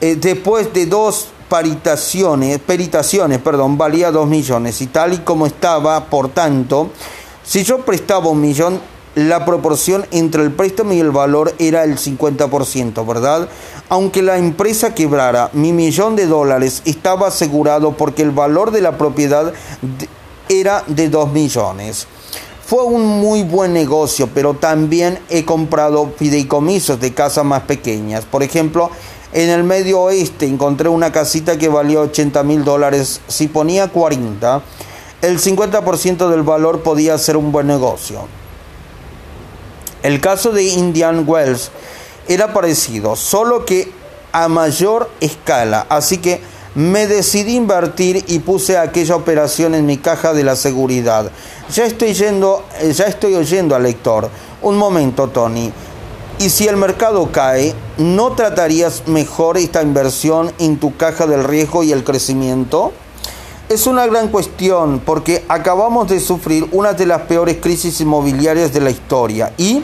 eh, después de dos paritaciones, peritaciones, perdón, valía 2 millones y tal y como estaba, por tanto, si yo prestaba un millón, la proporción entre el préstamo y el valor era el 50%, ¿verdad? Aunque la empresa quebrara, mi millón de dólares estaba asegurado porque el valor de la propiedad era de 2 millones. Fue un muy buen negocio, pero también he comprado fideicomisos de casas más pequeñas. Por ejemplo, en el medio oeste encontré una casita que valía 80 mil dólares. Si ponía 40, el 50% del valor podía ser un buen negocio. El caso de Indian Wells era parecido, solo que a mayor escala. Así que me decidí invertir y puse aquella operación en mi caja de la seguridad. Ya estoy, yendo, eh, ya estoy oyendo al lector. Un momento, Tony. Y si el mercado cae, ¿no tratarías mejor esta inversión en tu caja del riesgo y el crecimiento? Es una gran cuestión porque acabamos de sufrir una de las peores crisis inmobiliarias de la historia y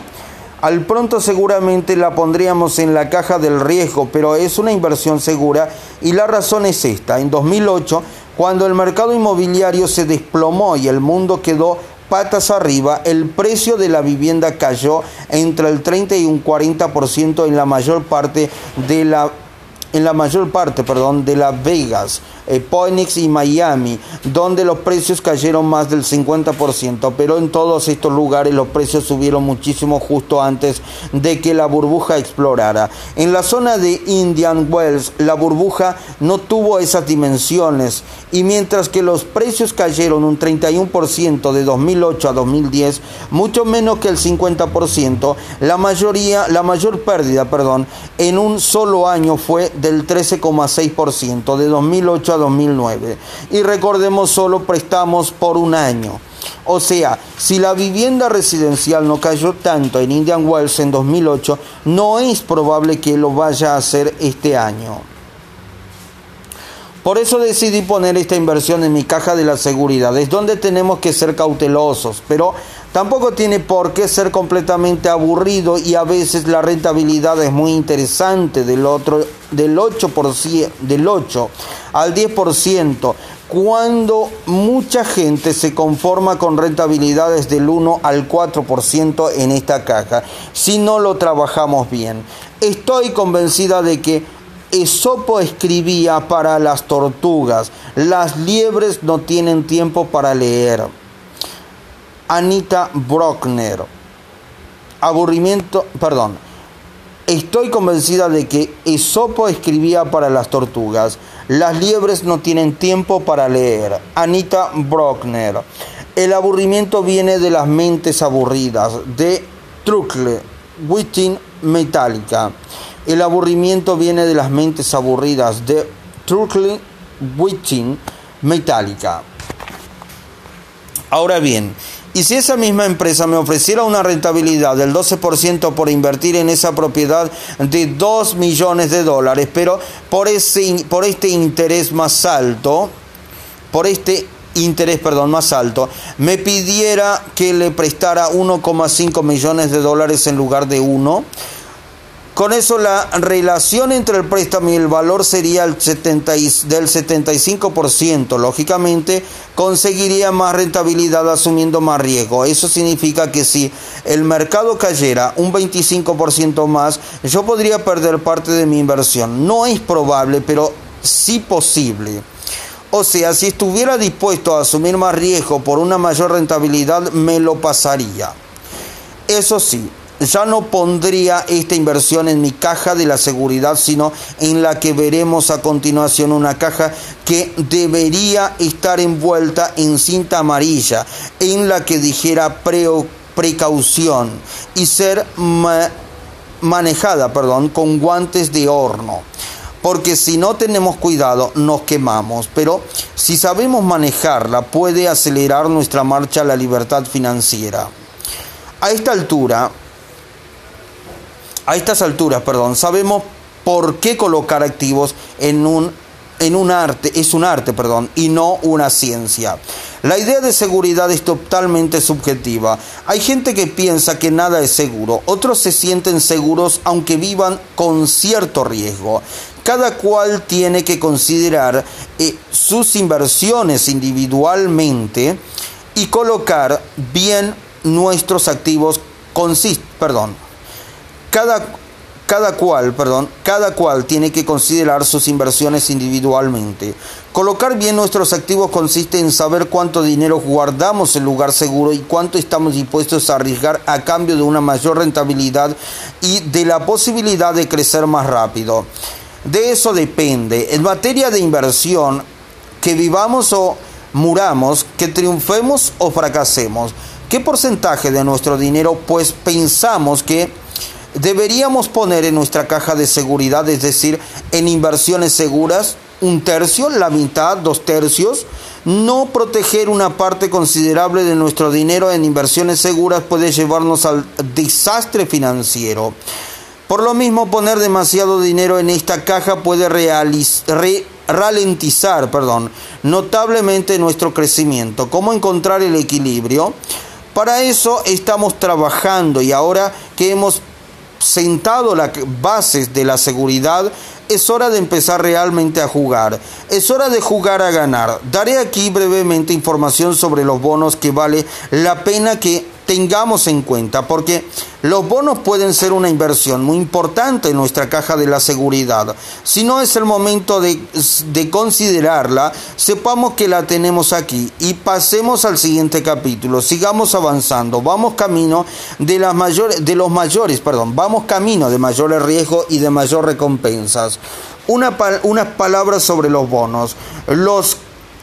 al pronto seguramente la pondríamos en la caja del riesgo, pero es una inversión segura y la razón es esta. En 2008, cuando el mercado inmobiliario se desplomó y el mundo quedó patas arriba, el precio de la vivienda cayó entre el 30 y un 40% en la mayor parte de la en la mayor parte, perdón, de Las Vegas, Phoenix y Miami, donde los precios cayeron más del 50%, pero en todos estos lugares los precios subieron muchísimo justo antes de que la burbuja explorara. En la zona de Indian Wells, la burbuja no tuvo esas dimensiones y mientras que los precios cayeron un 31% de 2008 a 2010, mucho menos que el 50%, la mayoría, la mayor pérdida, perdón, en un solo año fue del 13,6% de 2008 a 2009. Y recordemos solo prestamos por un año. O sea, si la vivienda residencial no cayó tanto en Indian Wells en 2008, no es probable que lo vaya a hacer este año. Por eso decidí poner esta inversión en mi caja de la seguridad. Es donde tenemos que ser cautelosos, pero tampoco tiene por qué ser completamente aburrido y a veces la rentabilidad es muy interesante del otro del 8%, del 8 al 10%, cuando mucha gente se conforma con rentabilidades del 1 al 4% en esta caja, si no lo trabajamos bien. Estoy convencida de que Esopo escribía para las tortugas, las liebres no tienen tiempo para leer. Anita Brockner. Aburrimiento, perdón. Estoy convencida de que Esopo escribía para las tortugas. Las liebres no tienen tiempo para leer. Anita Brockner. El aburrimiento viene de las mentes aburridas. De Truckle, Witting Metallica. El aburrimiento viene de las mentes aburridas de Truckling Witching Metallica. Ahora bien, y si esa misma empresa me ofreciera una rentabilidad del 12% por invertir en esa propiedad de 2 millones de dólares, pero por, ese, por este interés más alto, por este interés, perdón, más alto, me pidiera que le prestara 1,5 millones de dólares en lugar de 1, con eso la relación entre el préstamo y el valor sería el 70 del 75%. Lógicamente conseguiría más rentabilidad asumiendo más riesgo. Eso significa que si el mercado cayera un 25% más, yo podría perder parte de mi inversión. No es probable, pero sí posible. O sea, si estuviera dispuesto a asumir más riesgo por una mayor rentabilidad, me lo pasaría. Eso sí, ya no pondría esta inversión en mi caja de la seguridad, sino en la que veremos a continuación una caja que debería estar envuelta en cinta amarilla, en la que dijera precaución y ser manejada perdón, con guantes de horno. Porque si no tenemos cuidado nos quemamos, pero si sabemos manejarla puede acelerar nuestra marcha a la libertad financiera. A esta altura, a estas alturas, perdón, sabemos por qué colocar activos en un en un arte, es un arte, perdón, y no una ciencia. La idea de seguridad es totalmente subjetiva. Hay gente que piensa que nada es seguro, otros se sienten seguros aunque vivan con cierto riesgo. Cada cual tiene que considerar eh, sus inversiones individualmente y colocar bien nuestros activos perdón. Cada cada cual, perdón, cada cual tiene que considerar sus inversiones individualmente. Colocar bien nuestros activos consiste en saber cuánto dinero guardamos en lugar seguro y cuánto estamos dispuestos a arriesgar a cambio de una mayor rentabilidad y de la posibilidad de crecer más rápido. De eso depende. En materia de inversión, que vivamos o muramos, que triunfemos o fracasemos. ¿Qué porcentaje de nuestro dinero pues pensamos que deberíamos poner en nuestra caja de seguridad, es decir, en inversiones seguras, un tercio, la mitad, dos tercios. No proteger una parte considerable de nuestro dinero en inversiones seguras puede llevarnos al desastre financiero. Por lo mismo, poner demasiado dinero en esta caja puede ralentizar perdón, notablemente nuestro crecimiento. ¿Cómo encontrar el equilibrio? Para eso estamos trabajando y ahora que hemos sentado las bases de la seguridad, es hora de empezar realmente a jugar. Es hora de jugar a ganar. Daré aquí brevemente información sobre los bonos que vale la pena que tengamos en cuenta, porque los bonos pueden ser una inversión muy importante en nuestra caja de la seguridad. Si no es el momento de, considerarla, sepamos que la tenemos aquí y pasemos al siguiente capítulo. Sigamos avanzando, vamos camino de, las mayores, de los mayores, perdón, vamos camino de mayores riesgos y de mayores recompensas. Una, unas palabras sobre los bonos. Los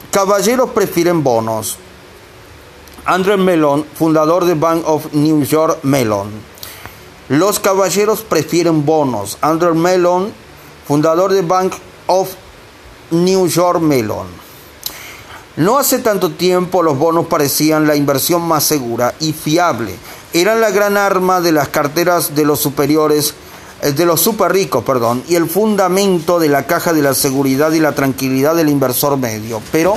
caballeros prefieren bonos Andrew Mellon, fundador de Bank of New York Mellon. Los caballeros prefieren bonos. Andrew Mellon, fundador de Bank of New York Mellon. No hace tanto tiempo los bonos parecían la inversión más segura y fiable. Eran la gran arma de las carteras de los superiores, eh, de los super ricos, perdón, y el fundamento de la caja de la seguridad y la tranquilidad del inversor medio. Pero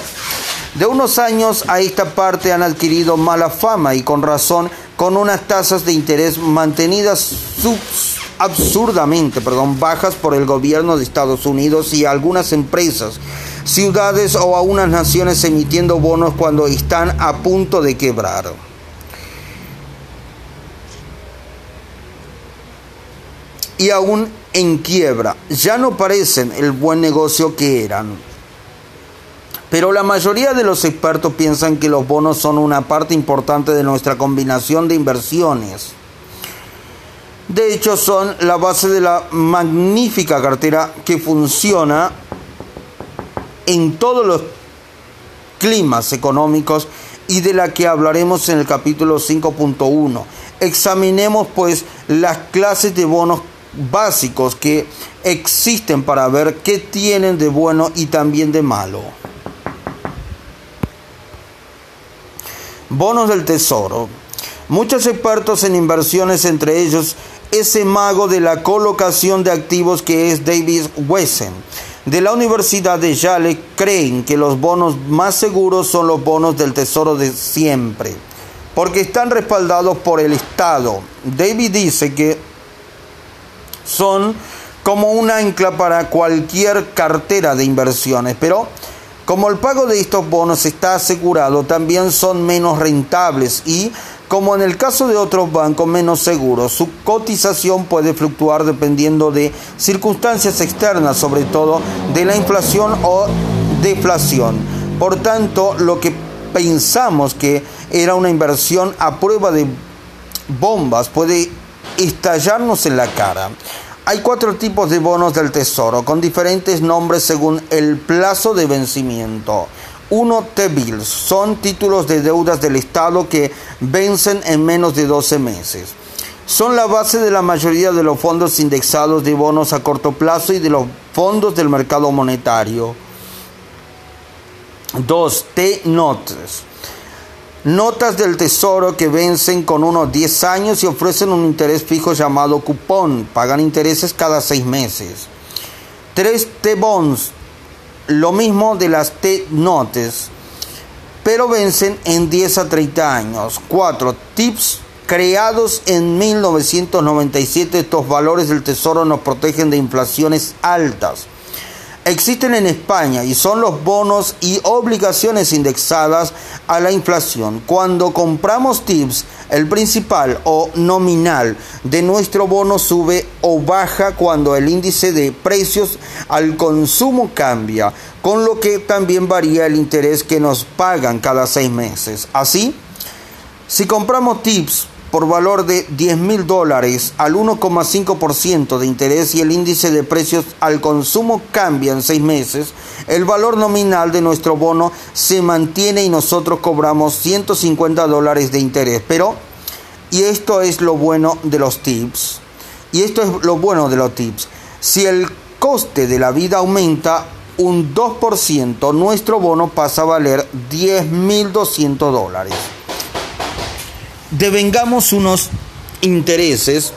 de unos años a esta parte han adquirido mala fama y con razón con unas tasas de interés mantenidas absurdamente perdón, bajas por el gobierno de Estados Unidos y algunas empresas, ciudades o a unas naciones emitiendo bonos cuando están a punto de quebrar. Y aún en quiebra, ya no parecen el buen negocio que eran. Pero la mayoría de los expertos piensan que los bonos son una parte importante de nuestra combinación de inversiones. De hecho, son la base de la magnífica cartera que funciona en todos los climas económicos y de la que hablaremos en el capítulo 5.1. Examinemos pues las clases de bonos básicos que existen para ver qué tienen de bueno y también de malo. Bonos del tesoro. Muchos expertos en inversiones, entre ellos ese mago de la colocación de activos que es David Wesen, de la Universidad de Yale, creen que los bonos más seguros son los bonos del tesoro de siempre, porque están respaldados por el Estado. David dice que son como un ancla para cualquier cartera de inversiones, pero como el pago de estos bonos está asegurado, también son menos rentables y, como en el caso de otros bancos menos seguros, su cotización puede fluctuar dependiendo de circunstancias externas, sobre todo de la inflación o deflación. Por tanto, lo que pensamos que era una inversión a prueba de bombas puede estallarnos en la cara. Hay cuatro tipos de bonos del tesoro con diferentes nombres según el plazo de vencimiento. Uno T-bills son títulos de deudas del Estado que vencen en menos de 12 meses. Son la base de la mayoría de los fondos indexados de bonos a corto plazo y de los fondos del mercado monetario. 2. T-notes notas del tesoro que vencen con unos 10 años y ofrecen un interés fijo llamado cupón. Pagan intereses cada 6 meses. 3 T-bonds, lo mismo de las T-notes, pero vencen en 10 a 30 años. 4 tips creados en 1997. Estos valores del tesoro nos protegen de inflaciones altas existen en España y son los bonos y obligaciones indexadas a la inflación. Cuando compramos TIPS, el principal o nominal de nuestro bono sube o baja cuando el índice de precios al consumo cambia, con lo que también varía el interés que nos pagan cada seis meses. Así, si compramos TIPS por valor de 10 mil dólares al 1,5% de interés y el índice de precios al consumo cambia en seis meses, el valor nominal de nuestro bono se mantiene y nosotros cobramos 150 dólares de interés. Pero, y esto es lo bueno de los tips, y esto es lo bueno de los tips, si el coste de la vida aumenta un 2%, nuestro bono pasa a valer 10.200 dólares devengamos unos intereses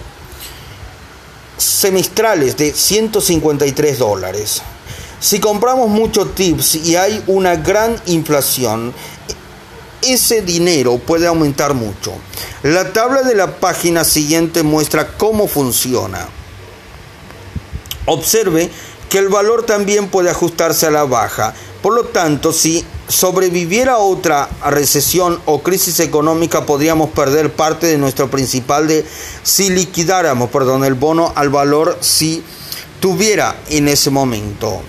semestrales de 153 dólares. Si compramos muchos tips y hay una gran inflación, ese dinero puede aumentar mucho. La tabla de la página siguiente muestra cómo funciona. Observe que el valor también puede ajustarse a la baja. Por lo tanto, si sobreviviera otra recesión o crisis económica, podríamos perder parte de nuestro principal de si liquidáramos, perdón, el bono al valor si tuviera en ese momento.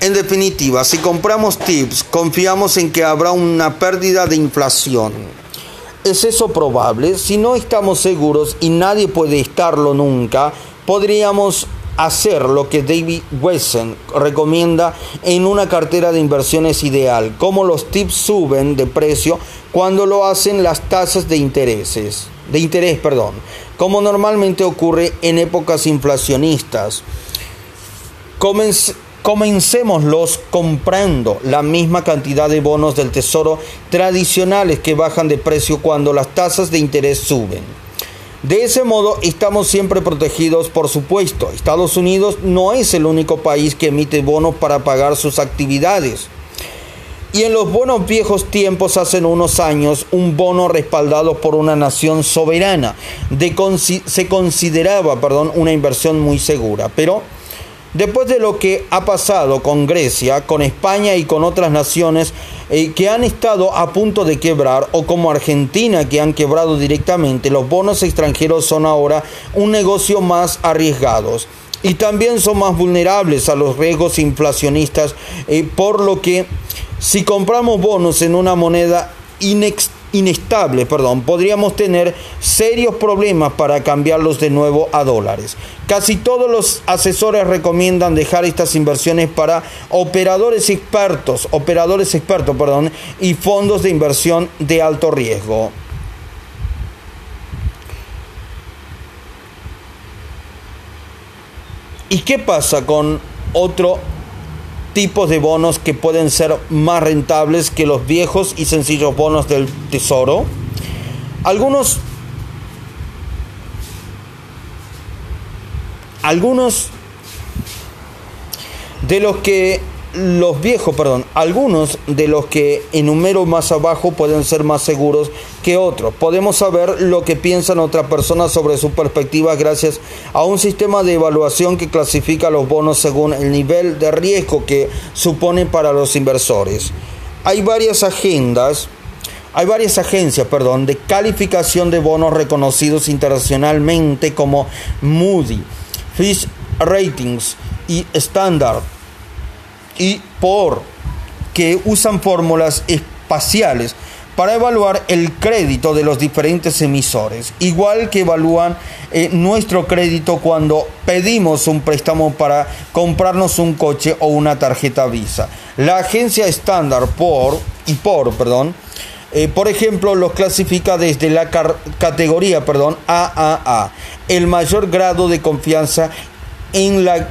En definitiva, si compramos tips, confiamos en que habrá una pérdida de inflación. ¿Es eso probable? Si no estamos seguros y nadie puede estarlo nunca, podríamos hacer lo que David Wesson recomienda en una cartera de inversiones ideal, como los tips suben de precio cuando lo hacen las tasas de intereses, de interés, perdón, como normalmente ocurre en épocas inflacionistas. comencémoslos comprando la misma cantidad de bonos del tesoro tradicionales que bajan de precio cuando las tasas de interés suben. De ese modo estamos siempre protegidos, por supuesto. Estados Unidos no es el único país que emite bonos para pagar sus actividades. Y en los buenos viejos tiempos, hace unos años, un bono respaldado por una nación soberana se consideraba perdón, una inversión muy segura. Pero Después de lo que ha pasado con Grecia, con España y con otras naciones que han estado a punto de quebrar, o como Argentina que han quebrado directamente, los bonos extranjeros son ahora un negocio más arriesgados. Y también son más vulnerables a los riesgos inflacionistas, eh, por lo que si compramos bonos en una moneda inexistente, inestable, perdón, podríamos tener serios problemas para cambiarlos de nuevo a dólares. Casi todos los asesores recomiendan dejar estas inversiones para operadores expertos, operadores expertos, perdón, y fondos de inversión de alto riesgo. ¿Y qué pasa con otro tipos de bonos que pueden ser más rentables que los viejos y sencillos bonos del tesoro. Algunos algunos de los que los viejos, perdón, algunos de los que enumero más abajo pueden ser más seguros que otros. Podemos saber lo que piensan otras personas sobre sus perspectivas gracias a un sistema de evaluación que clasifica los bonos según el nivel de riesgo que supone para los inversores. Hay varias agendas, hay varias agencias, perdón, de calificación de bonos reconocidos internacionalmente como Moody, Fish Ratings y Standard y por que usan fórmulas espaciales para evaluar el crédito de los diferentes emisores, igual que evalúan eh, nuestro crédito cuando pedimos un préstamo para comprarnos un coche o una tarjeta Visa. La agencia estándar por y por, perdón, eh, por ejemplo, los clasifica desde la categoría, perdón, AAA, el mayor grado de confianza en la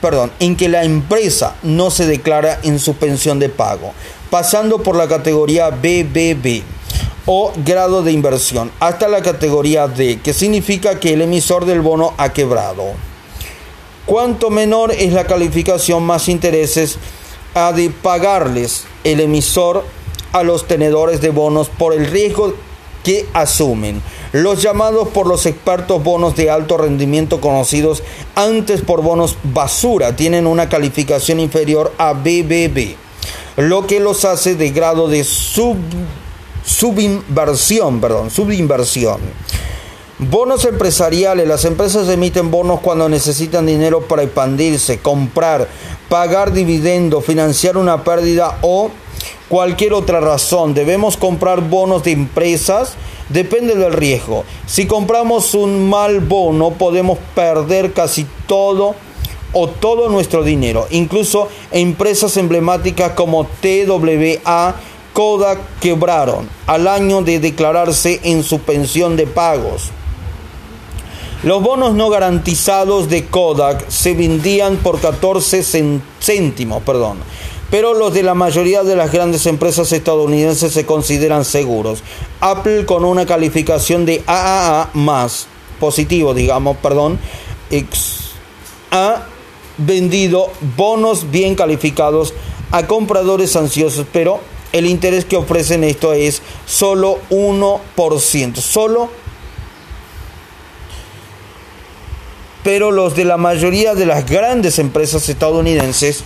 perdón, en que la empresa no se declara en suspensión de pago, pasando por la categoría BBB o grado de inversión, hasta la categoría D, que significa que el emisor del bono ha quebrado. Cuanto menor es la calificación, más intereses ha de pagarles el emisor a los tenedores de bonos por el riesgo que asumen. Los llamados por los expertos bonos de alto rendimiento conocidos antes por bonos basura tienen una calificación inferior a BBB, lo que los hace de grado de sub, subinversión, perdón, subinversión. Bonos empresariales. Las empresas emiten bonos cuando necesitan dinero para expandirse, comprar, pagar dividendos, financiar una pérdida o cualquier otra razón. Debemos comprar bonos de empresas. Depende del riesgo. Si compramos un mal bono podemos perder casi todo o todo nuestro dinero. Incluso empresas emblemáticas como TWA, Kodak quebraron al año de declararse en suspensión de pagos. Los bonos no garantizados de Kodak se vendían por 14 céntimos, perdón pero los de la mayoría de las grandes empresas estadounidenses se consideran seguros. Apple con una calificación de AAA más, positivo digamos, perdón, ha vendido bonos bien calificados a compradores ansiosos, pero el interés que ofrecen esto es solo 1%, solo pero los de la mayoría de las grandes empresas estadounidenses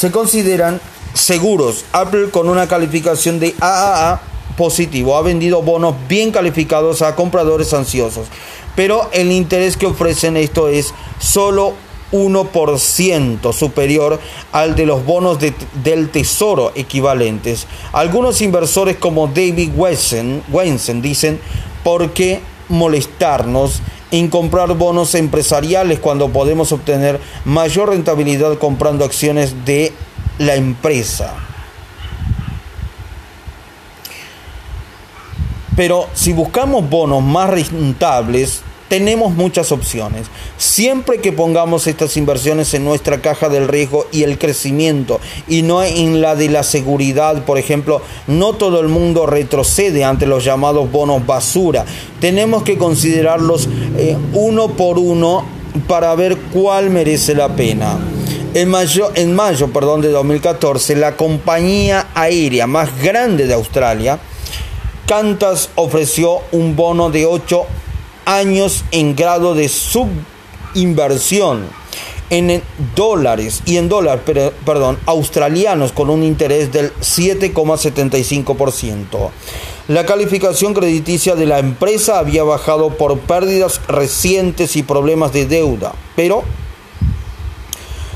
se consideran seguros. Apple con una calificación de AAA positivo ha vendido bonos bien calificados a compradores ansiosos, pero el interés que ofrecen esto es solo 1% superior al de los bonos del tesoro equivalentes. Algunos inversores como David Wensen dicen, ¿por qué molestarnos en comprar bonos empresariales cuando podemos obtener mayor rentabilidad comprando acciones de la empresa. Pero si buscamos bonos más rentables, tenemos muchas opciones. Siempre que pongamos estas inversiones en nuestra caja del riesgo y el crecimiento y no en la de la seguridad, por ejemplo, no todo el mundo retrocede ante los llamados bonos basura. Tenemos que considerarlos eh, uno por uno para ver cuál merece la pena. En mayo, en mayo perdón, de 2014, la compañía aérea más grande de Australia, Qantas, ofreció un bono de 8 años en grado de subinversión en dólares y en dólares, perdón, australianos con un interés del 7,75%. La calificación crediticia de la empresa había bajado por pérdidas recientes y problemas de deuda, pero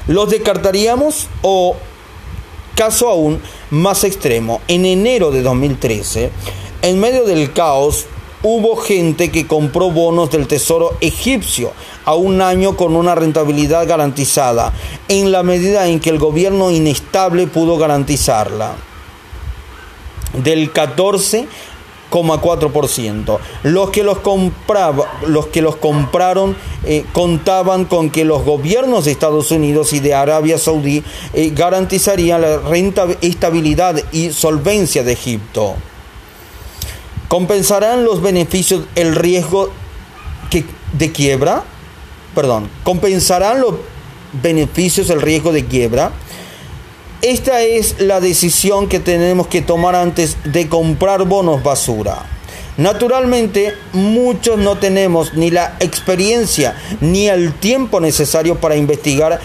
los descartaríamos o caso aún más extremo, en enero de 2013, en medio del caos hubo gente que compró bonos del Tesoro egipcio a un año con una rentabilidad garantizada, en la medida en que el gobierno inestable pudo garantizarla. Del 14,4%. Los que los, compraba, los que los compraron eh, contaban con que los gobiernos de Estados Unidos y de Arabia Saudí eh, garantizarían la renta, estabilidad y solvencia de Egipto. ¿Compensarán los beneficios el riesgo de quiebra? Perdón, ¿compensarán los beneficios el riesgo de quiebra? Esta es la decisión que tenemos que tomar antes de comprar bonos basura. Naturalmente, muchos no tenemos ni la experiencia ni el tiempo necesario para investigar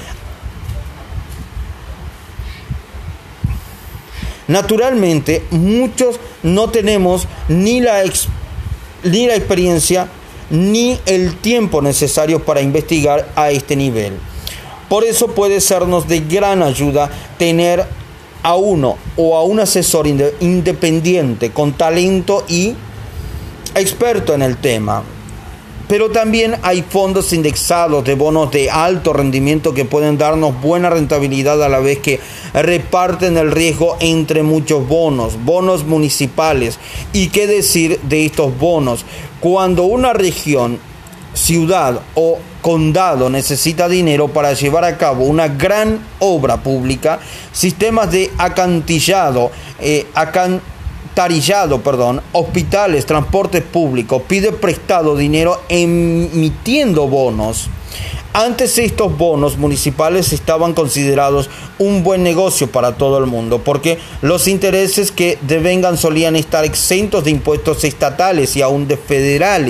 Naturalmente, muchos no tenemos ni la, ni la experiencia ni el tiempo necesario para investigar a este nivel. Por eso puede sernos de gran ayuda tener a uno o a un asesor independiente con talento y experto en el tema. Pero también hay fondos indexados de bonos de alto rendimiento que pueden darnos buena rentabilidad a la vez que reparten el riesgo entre muchos bonos, bonos municipales. ¿Y qué decir de estos bonos? Cuando una región, ciudad o condado necesita dinero para llevar a cabo una gran obra pública, sistemas de acantillado, eh, tarillado, perdón, hospitales, transporte público, pide prestado dinero emitiendo bonos. Antes estos bonos municipales estaban considerados un buen negocio para todo el mundo, porque los intereses que devengan solían estar exentos de impuestos estatales y aún de federales.